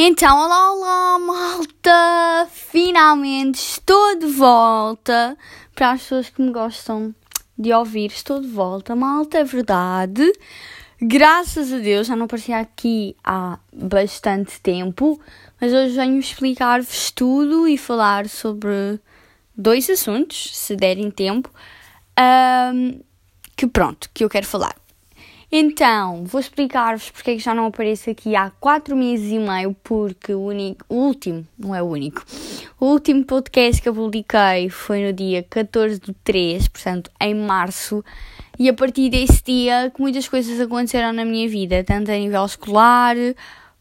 Então, olá, olá, malta! Finalmente estou de volta para as pessoas que me gostam de ouvir. Estou de volta, malta, é verdade. Graças a Deus, já não aparecia aqui há bastante tempo, mas hoje venho explicar-vos tudo e falar sobre dois assuntos, se derem tempo, um, que pronto, que eu quero falar. Então, vou explicar-vos porque é que já não apareço aqui há 4 meses e meio, porque o, único, o último, não é o único, o último podcast que eu publiquei foi no dia 14 de 3, portanto, em março, e a partir desse dia que muitas coisas aconteceram na minha vida, tanto a nível escolar,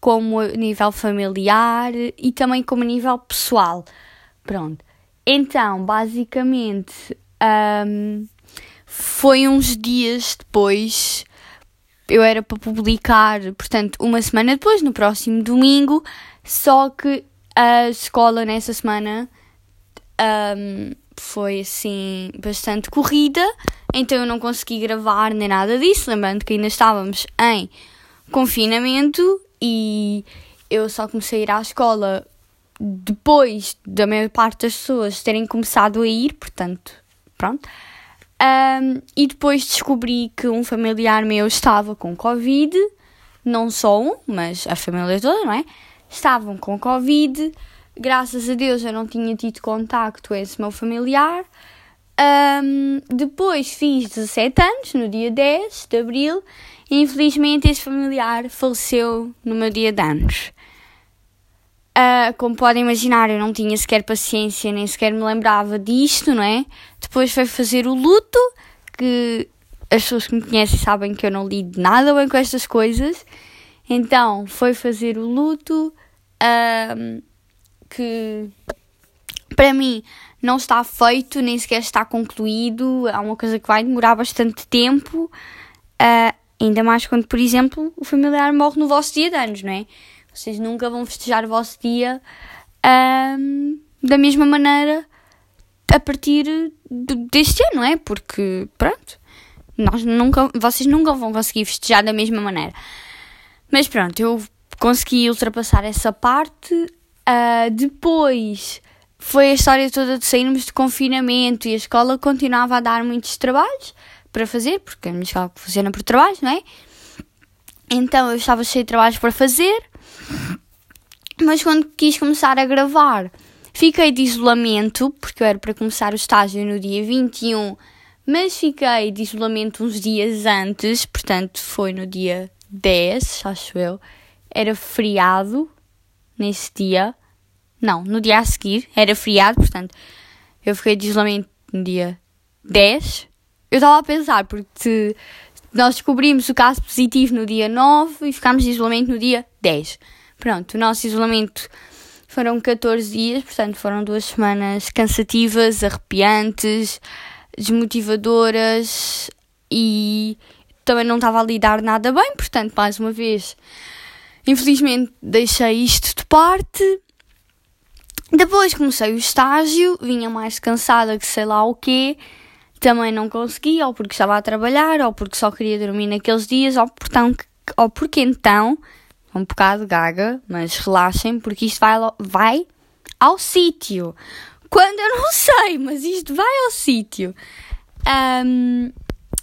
como a nível familiar e também como a nível pessoal. Pronto. Então, basicamente, um, foi uns dias depois eu era para publicar, portanto, uma semana depois, no próximo domingo, só que a escola nessa semana um, foi assim bastante corrida, então eu não consegui gravar nem nada disso. Lembrando que ainda estávamos em confinamento e eu só comecei a ir à escola depois da maior parte das pessoas terem começado a ir, portanto, pronto. Um, e depois descobri que um familiar meu estava com Covid, não só um, mas a família toda, não é? Estavam com Covid. Graças a Deus eu não tinha tido contacto com esse meu familiar. Um, depois fiz 17 anos, no dia 10 de abril, e infelizmente esse familiar faleceu no meu dia de anos. Uh, como podem imaginar, eu não tinha sequer paciência, nem sequer me lembrava disto, não é? Depois foi fazer o luto, que as pessoas que me conhecem sabem que eu não lido nada bem com estas coisas. Então, foi fazer o luto, uh, que para mim não está feito, nem sequer está concluído. É uma coisa que vai demorar bastante tempo. Uh, ainda mais quando, por exemplo, o familiar morre no vosso dia de anos, não é? Vocês nunca vão festejar o vosso dia um, da mesma maneira a partir deste ano, não é? Porque, pronto, nós nunca, vocês nunca vão conseguir festejar da mesma maneira. Mas pronto, eu consegui ultrapassar essa parte. Uh, depois foi a história toda de sairmos de confinamento e a escola continuava a dar muitos trabalhos para fazer, porque a minha escola funciona por trabalhos, não é? Então eu estava cheio de trabalhos para fazer. Mas quando quis começar a gravar, fiquei de isolamento, porque eu era para começar o estágio no dia 21, mas fiquei de isolamento uns dias antes, portanto foi no dia 10, acho eu. Era feriado nesse dia. Não, no dia a seguir era feriado, portanto eu fiquei de isolamento no dia 10. Eu estava a pensar, porque nós descobrimos o caso positivo no dia 9 e ficámos de isolamento no dia 10. Pronto, o nosso isolamento foram 14 dias, portanto foram duas semanas cansativas, arrepiantes, desmotivadoras e também não estava a lidar nada bem, portanto, mais uma vez, infelizmente deixei isto de parte. Depois comecei o estágio, vinha mais cansada que sei lá o quê, também não consegui, ou porque estava a trabalhar, ou porque só queria dormir naqueles dias, ou, portanto, ou porque então um bocado gaga, mas relaxem porque isto vai, vai ao sítio. Quando eu não sei, mas isto vai ao sítio. Um,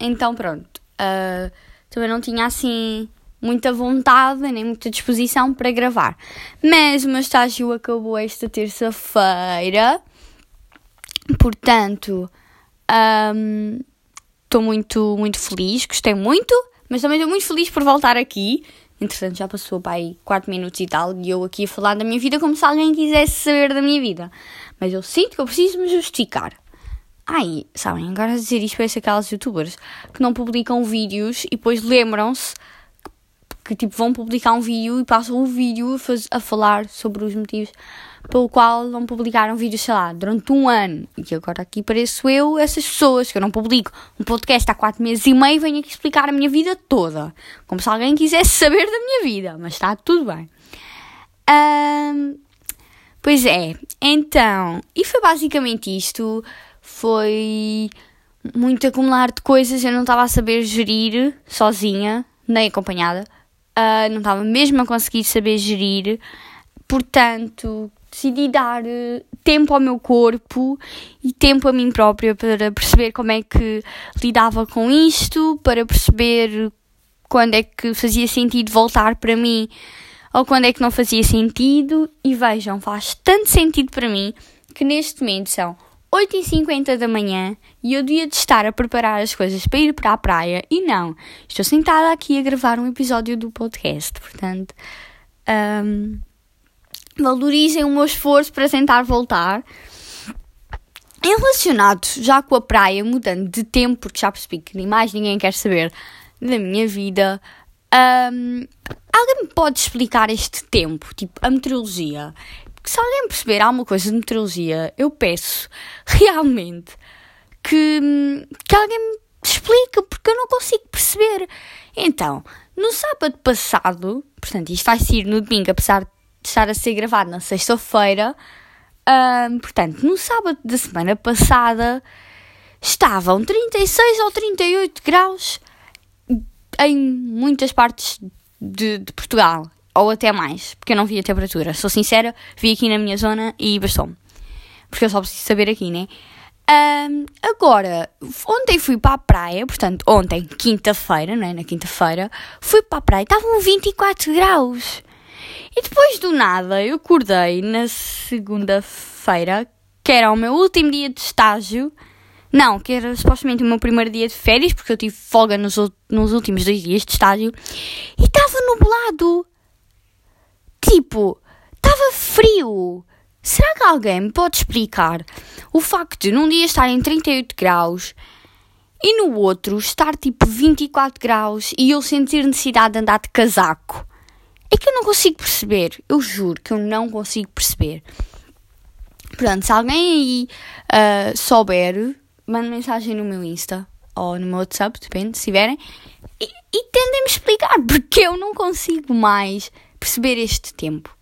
então pronto. Uh, também não tinha assim muita vontade nem muita disposição para gravar. Mas o meu estágio acabou esta terça-feira. Portanto, estou um, muito, muito feliz, gostei muito, mas também estou muito feliz por voltar aqui. Entretanto, já passou para aí 4 minutos e tal, e eu aqui a falar da minha vida como se alguém quisesse saber da minha vida. Mas eu sinto que eu preciso me justificar. Ai, sabem, agora a dizer isto parece aquelas youtubers que não publicam vídeos e depois lembram-se que, que, tipo vão publicar um vídeo e passam o vídeo a, a falar sobre os motivos pelo qual não publicaram vídeos, sei lá, durante um ano. E agora aqui pareço eu, essas pessoas que eu não publico um podcast há quatro meses e meio, venho aqui explicar a minha vida toda. Como se alguém quisesse saber da minha vida, mas está tudo bem. Um, pois é, então, e foi basicamente isto. Foi muito acumular de coisas, eu não estava a saber gerir sozinha, nem acompanhada. uh, não estava mesmo a conseguir saber gerir, portanto decidi dar uh, tempo ao meu corpo e tempo a mim própria para perceber como é que lidava com isto, para perceber quando é que fazia sentido voltar para mim ou quando é que não fazia sentido. E vejam, faz tanto sentido para mim que neste momento são 8h50 da manhã e eu devia de estar a preparar as coisas para ir para a praia e não, estou sentada aqui a gravar um episódio do podcast, portanto um, valorizem o meu esforço para tentar voltar. Relacionado já com a praia, mudando de tempo, porque já percebi que nem mais ninguém quer saber da minha vida, um, alguém me pode explicar este tempo, tipo a meteorologia? se alguém perceber alguma coisa de meteorologia, eu peço realmente que, que alguém me explique, porque eu não consigo perceber. Então, no sábado passado, portanto, isto vai sair no domingo, apesar de estar a ser gravado na sexta-feira, um, portanto, no sábado da semana passada estavam 36 ou 38 graus em muitas partes de, de Portugal ou até mais, porque eu não vi a temperatura. Sou sincera, vi aqui na minha zona e bastou-me. Porque eu só preciso saber aqui, né? Um, agora, ontem fui para a praia, portanto, ontem, quinta-feira, não é? Na quinta-feira, fui para a praia, estavam 24 graus. E depois do nada, eu acordei na segunda-feira, que era o meu último dia de estágio. Não, que era supostamente o meu primeiro dia de férias, porque eu tive folga nos, nos últimos dois dias de estágio. E estava nublado. Tipo, estava frio. Será que alguém me pode explicar o facto de num dia estar em 38 graus e no outro estar tipo 24 graus e eu sentir necessidade de andar de casaco? É que eu não consigo perceber. Eu juro que eu não consigo perceber. Portanto, se alguém aí uh, souber, mande mensagem no meu Insta ou no meu WhatsApp, depende, se tiverem, e, e tentem-me explicar porque eu não consigo mais perceber este tempo.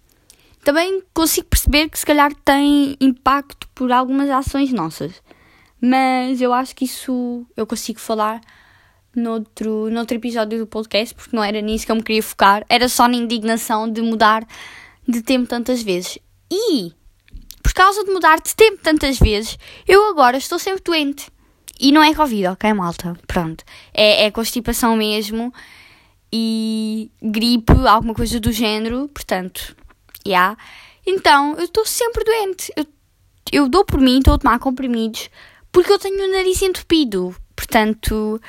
Também consigo perceber que se calhar tem impacto por algumas ações nossas. Mas eu acho que isso eu consigo falar noutro, noutro episódio do podcast, porque não era nisso que eu me queria focar, era só na indignação de mudar de tempo tantas vezes. E, por causa de mudar de tempo tantas vezes, eu agora estou sempre doente. E não é Covid, ok, malta? Pronto. É, é constipação mesmo e gripe, alguma coisa do género, portanto, já. Yeah. Então, eu estou sempre doente. Eu, eu dou por mim, estou a tomar comprimidos, porque eu tenho o nariz entupido. Portanto,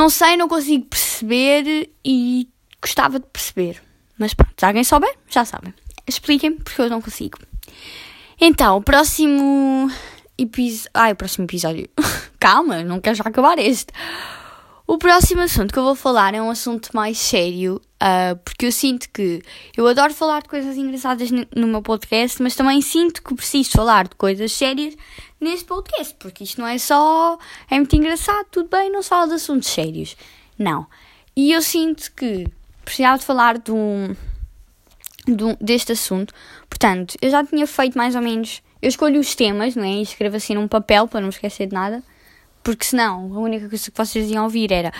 não sei, não consigo perceber e gostava de perceber. Mas pronto, se alguém souber, já sabem. Expliquem-me, porque eu não consigo. Então, o próximo episódio. Ai, o próximo episódio. Calma, não quero já acabar este. O próximo assunto que eu vou falar é um assunto mais sério, uh, porque eu sinto que eu adoro falar de coisas engraçadas no meu podcast, mas também sinto que preciso falar de coisas sérias neste podcast, porque isto não é só. É muito engraçado, tudo bem, não se fala de assuntos sérios. Não. E eu sinto que precisava de falar de um, de um, deste assunto, portanto, eu já tinha feito mais ou menos. Eu escolho os temas, não é? E escrevo assim num papel para não esquecer de nada. Porque senão, a única coisa que vocês iam ouvir era.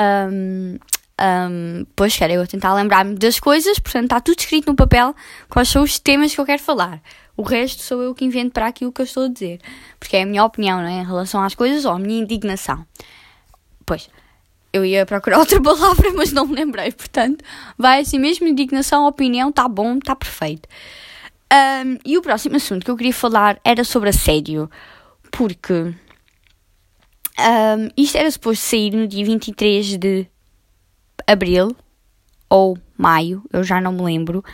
Um, um, pois quero eu tentar lembrar-me das coisas, portanto está tudo escrito no papel quais são os temas que eu quero falar. O resto sou eu que invento para aquilo que eu estou a dizer. Porque é a minha opinião não é? em relação às coisas ou a minha indignação. Pois, eu ia procurar outra palavra, mas não me lembrei. Portanto, vai assim mesmo: indignação, opinião, está bom, está perfeito. Um, e o próximo assunto que eu queria falar era sobre assédio. Porque um, isto era suposto sair no dia 23 de abril ou maio, eu já não me lembro.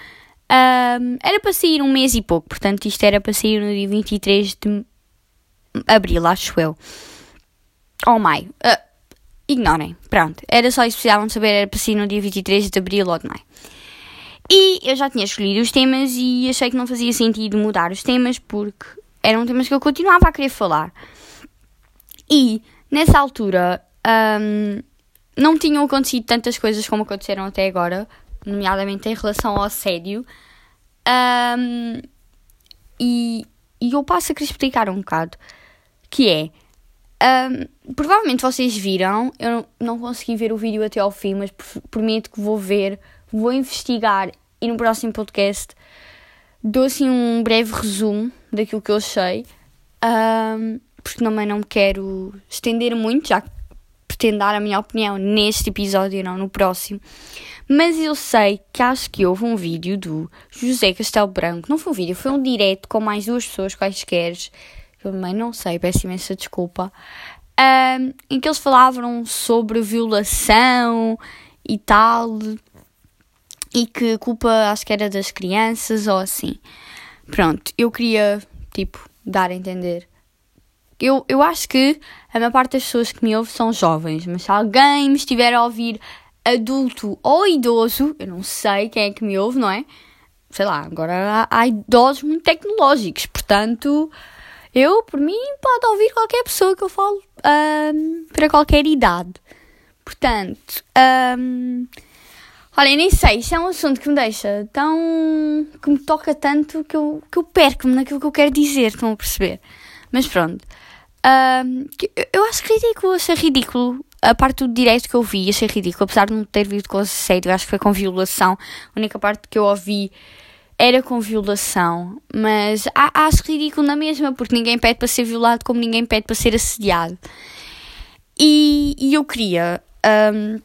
Um, era para sair um mês e pouco, portanto, isto era para sair no dia 23 de abril, acho eu. Ou maio. Uh, ignorem, pronto. Era só isso que precisavam saber, era para sair no dia 23 de abril ou de maio. E eu já tinha escolhido os temas e achei que não fazia sentido mudar os temas porque eram temas que eu continuava a querer falar. E nessa altura um, não tinham acontecido tantas coisas como aconteceram até agora, nomeadamente em relação ao assédio. Um, e, e eu passo a querer explicar um bocado. Que é, Um, provavelmente vocês viram, eu não, consegui ver o vídeo até ao fim, mas prometo que vou ver, vou investigar e no próximo podcast dou assim um breve resumo daquilo que eu sei, um, porque também não me quero estender muito, já que pretendo dar a minha opinião neste episódio e não no próximo. Mas eu sei que acho que houve um vídeo do José Castelo Branco, não foi um vídeo, foi um direto com mais duas pessoas quaisquer eu também não sei, peço imensa desculpa, um, em que eles falavam sobre violação e tal, e que a culpa acho que era das crianças ou assim. Pronto, eu queria, tipo, dar a entender. Eu, eu acho que a maior parte das pessoas que me ouvem são jovens, mas se alguém me estiver a ouvir adulto ou idoso, eu não sei quem é que me ouve, não é? Sei lá, agora há, idosos muito tecnológicos, portanto, eu, por mim, pode ouvir qualquer pessoa que eu falo um, para qualquer idade. Portanto, um, olha, nem sei, isto é um assunto que me deixa tão. que me toca tanto que eu, que eu perco-me naquilo que eu quero dizer, estão a perceber? Mas pronto. Um, eu acho ridículo, achei ridículo. A parte do direito que eu vi, achei ridículo, apesar de não ter visto com assédio, acho que foi com violação. A única parte que eu ouvi era com violação, mas acho ridículo na mesma, porque ninguém pede para ser violado como ninguém pede para ser assediado. E, e eu queria um,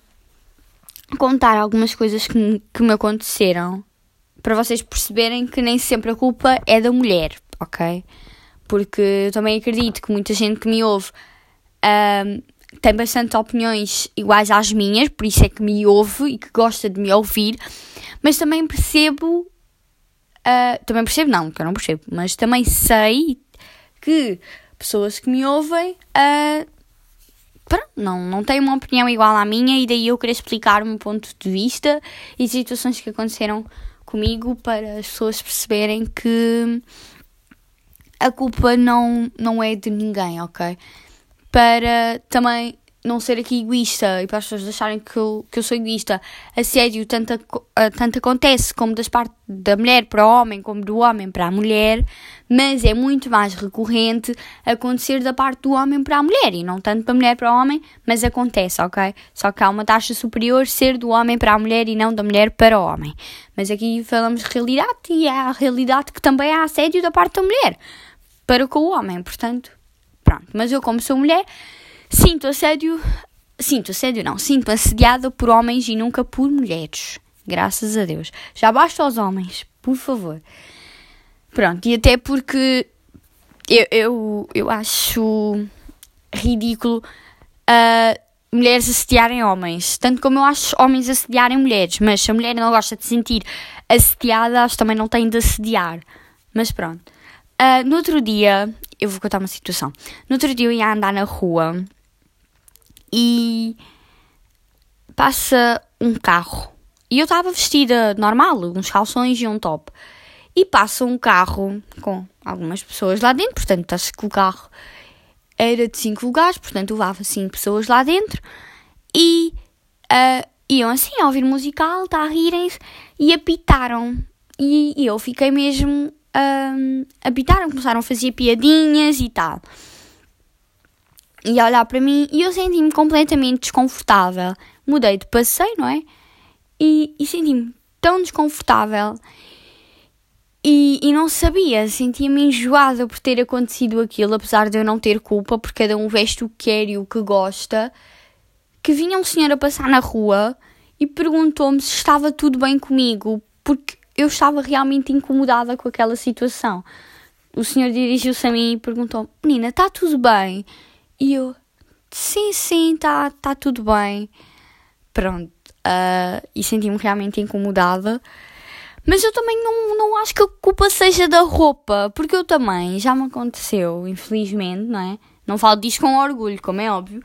contar algumas coisas que me, que me aconteceram para vocês perceberem que nem sempre a culpa é da mulher, ok? Porque eu também acredito que muita gente que me ouve um, tem bastante opiniões iguais às minhas, por isso é que me ouve e que gosta de me ouvir, mas também percebo Uh, também percebo, não, que eu não percebo, mas também sei que pessoas que me ouvem uh, pronto, não, não têm uma opinião igual à minha e daí eu queria explicar o meu ponto de vista e situações que aconteceram comigo para as pessoas perceberem que a culpa não, não é de ninguém, ok? Para também não ser aqui egoísta e para as pessoas acharem que eu, que eu sou egoísta, assédio tanto, tanto acontece como das partes da mulher para o homem, como do homem para a mulher, mas é muito mais recorrente acontecer da parte do homem para a mulher e não tanto da mulher para o homem, mas acontece, ok? Só que há uma taxa superior ser do homem para a mulher e não da mulher para o homem. Mas aqui falamos de realidade e é a realidade que também há assédio da parte da mulher para com o homem, portanto, pronto. Mas eu, como sou mulher Sinto assédio. Sinto assédio, não. Sinto assediada por homens e nunca por mulheres. Graças a Deus. Já basta aos homens, por favor. Pronto, e até porque eu, eu, eu acho ridículo uh, mulheres assediarem homens. Tanto como eu acho homens assediarem mulheres. Mas se a mulher não gosta de sentir assediada, que também não tem de assediar. Mas pronto. Uh, no outro dia, eu vou contar uma situação. No outro dia eu ia andar na rua e passa um carro. E eu estava vestida normal, uns calções e um top. E passa um carro com algumas pessoas lá dentro, portanto, acho que o carro era de 5 lugares, portanto, levava 5 pessoas lá dentro. E uh, iam assim a ouvir musical, tá, a rirem-se e apitaram. E, e, eu fiquei mesmo. Um, apitaram, começaram a fazer piadinhas e tal e a olhar para mim e eu senti-me completamente desconfortável. Mudei de passeio, não é? E, e senti-me tão desconfortável e, e não sabia, sentia-me enjoada por ter acontecido aquilo, apesar de eu não ter culpa, porque cada um veste o que quer e o que gosta. Que vinha um senhor a passar na rua e perguntou-me se estava tudo bem comigo, porque eu estava realmente incomodada com aquela situação. O senhor dirigiu-se a mim e perguntou: Menina, está tudo bem? E eu, sim, sim, tá, tá tudo bem. Pronto. Uh, e senti-me realmente incomodada. Mas eu também não, não acho que a culpa seja da roupa, porque eu também, já me aconteceu, infelizmente, não é? Não falo disto com orgulho, como é óbvio,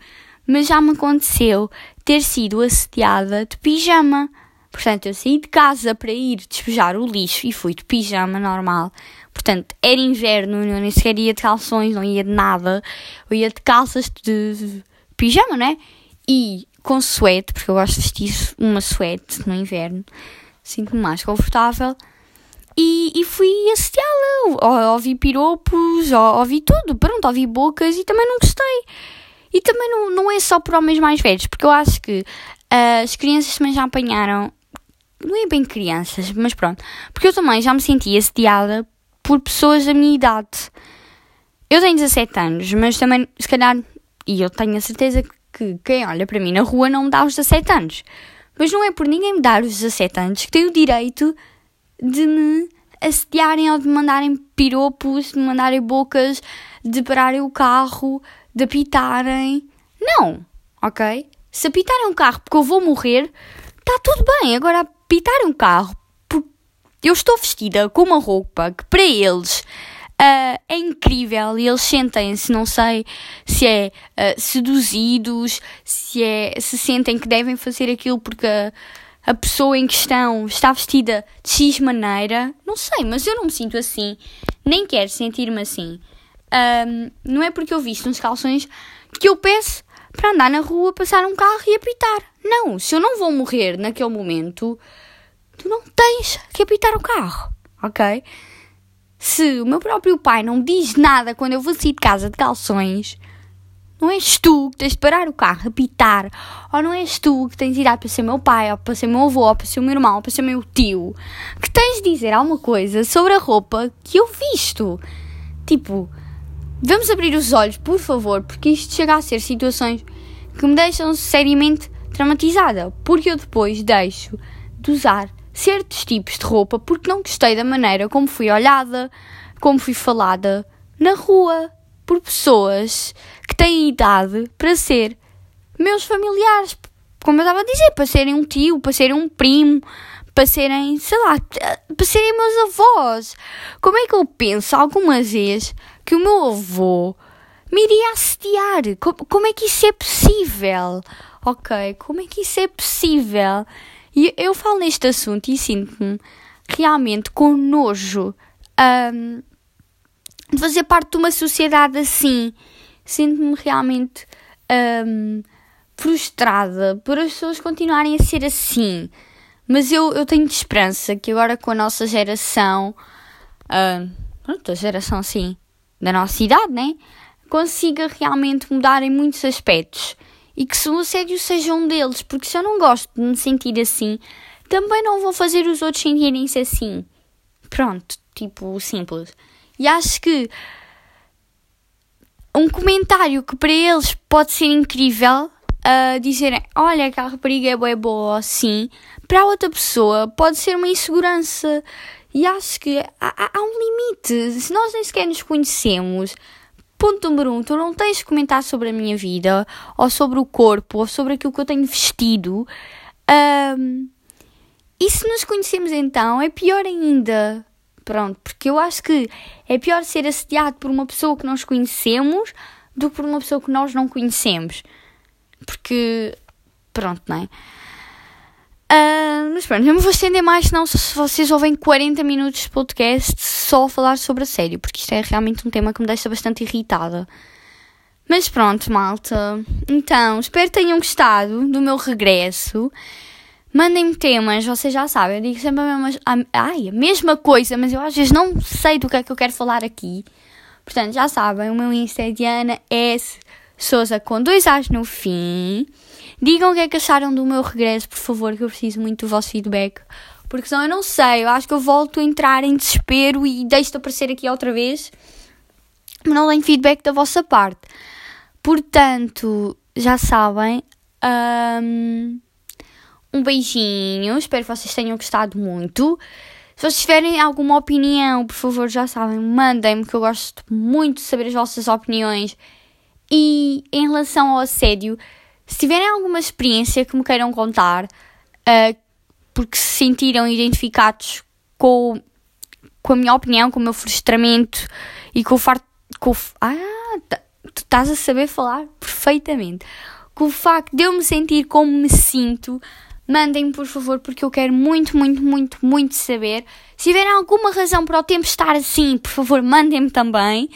mas já me aconteceu ter sido assediada de pijama. Portanto, eu saí de casa para ir despejar o lixo e fui de pijama normal. Portanto, era inverno, eu nem sequer ia de calções, não ia de nada. Eu ia de calças de pijama, né? E com suete, porque eu gosto de vestir uma suete no inverno. Sinto-me mais confortável. E, e fui assediá-la. Ouvi piropos, ouvi tudo. Pronto, ouvi bocas e também não gostei. E também não, não é só por homens mais velhos, porque eu acho que uh, as crianças também já apanharam. Não é bem crianças, mas pronto. Porque eu também já me senti assediada por pessoas da minha idade. Eu tenho 17 anos, mas também, se calhar, e eu tenho a certeza que quem olha para mim na rua não me dá os 17 anos. Mas não é por ninguém me dar os 17 anos que tem o direito de me assediarem ou de me mandarem piropos, de me mandarem bocas, de pararem o carro, de apitarem. Não, ok? Se apitarem um carro porque eu vou morrer, está tudo bem. Agora, apitarem um carro porque eu estou vestida com uma roupa que para eles Uh, é incrível e eles sentem-se, não sei se é uh, seduzidos, se, é, se sentem que devem fazer aquilo porque a, a, pessoa em questão está vestida de X maneira. Não sei, mas eu não me sinto assim, nem quero sentir-me assim. Um, não é porque eu visto uns calções que eu peço para andar na rua, passar um carro e apitar. Não, se eu não vou morrer naquele momento, tu não tens que apitar o carro, ok? Se o meu próprio pai não me diz nada quando eu vou sair de casa de calções, não és tu que tens de parar o carro, apitar, ou não és tu que tens de ir para ser meu pai, ou para ser meu avô, ou para ser o meu irmão, ou para ser meu tio, que tens de dizer alguma coisa sobre a roupa que eu visto. Tipo, vamos abrir os olhos, por favor, porque isto chega a ser situações que me deixam seriamente traumatizada, porque eu depois deixo de usar certos tipos de roupa porque não gostei da maneira como fui olhada, como fui falada na rua por pessoas que têm idade para ser meus familiares. Como eu estava a dizer, para serem um tio, para serem um primo, para serem, sei lá, para serem meus avós. Como é que eu penso algumas vezes que o meu avô me iria assediar? Como, como é que isso é possível? Ok, como é que isso é possível? E eu falo neste assunto e sinto-me realmente com nojo um, de fazer parte de uma sociedade assim. Sinto-me realmente um, frustrada por as pessoas continuarem a ser assim. Mas eu, eu tenho esperança que agora com a nossa geração, uh, a geração assim, da nossa idade, né? Consiga realmente mudar em muitos aspectos e que o assédio seja um deles, porque se eu não gosto de me sentir assim, também não vou fazer os outros sentirem-se assim. Pronto, tipo, simples. E acho que um comentário que para eles pode ser incrível, uh, dizerem, olha, aquela rapariga é boa, boa assim, para outra pessoa pode ser uma insegurança. E acho que há, há um limite. Se nós nem sequer nos conhecemos, Ponto número um, tu não tens de comentar sobre a minha vida, ou sobre o corpo, ou sobre aquilo que eu tenho vestido. Um, e se nos conhecemos então, é pior ainda. Pronto, porque eu acho que é pior ser assediado por uma pessoa que nós conhecemos do que por uma pessoa que nós não conhecemos. Porque, pronto, não é? Uh, mas pronto, não vou estender mais, senão se vocês ouvem 40 minutos de podcast só a falar sobre a sério, porque isto é realmente um tema que me deixa bastante irritada. Mas pronto, malta. Então, espero que tenham gostado do meu regresso. Mandem-me temas, vocês já sabem, eu digo sempre a mesma, a, ai, a mesma coisa, mas eu às vezes não sei do que é que eu quero falar aqui. Portanto, já sabem, o meu Insta é Diana S. Souza com dois A's no fim. Digam o que é que acharam do meu regresso, por favor, que eu preciso muito do vosso feedback. Porque senão eu não sei, eu acho que eu volto a entrar em desespero e deixo de aparecer aqui outra vez. Mas não tenho feedback da vossa parte. Portanto, já sabem. Um, um beijinho, espero que vocês tenham gostado muito. Se vocês tiverem alguma opinião, por favor, já sabem, mandem-me, que eu gosto muito de saber as vossas opiniões. Em relação ao assédio, se tiverem alguma experiência que me queiram contar, uh, porque se sentiram identificados com, com a minha opinião, com o meu frustramento e com o facto. Com ah, tu estás a saber falar perfeitamente. Com o facto de eu me sentir como me sinto, mandem-me por favor, porque eu quero muito, muito, muito, muito saber. Se tiverem alguma razão para o tempo estar assim, por favor, mandem-me também.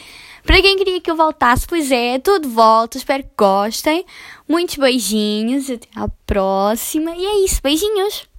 Para quem queria que eu voltasse, pois é, de volta, espero que gostem. Muitos beijinhos, até à próxima. E é isso, beijinhos!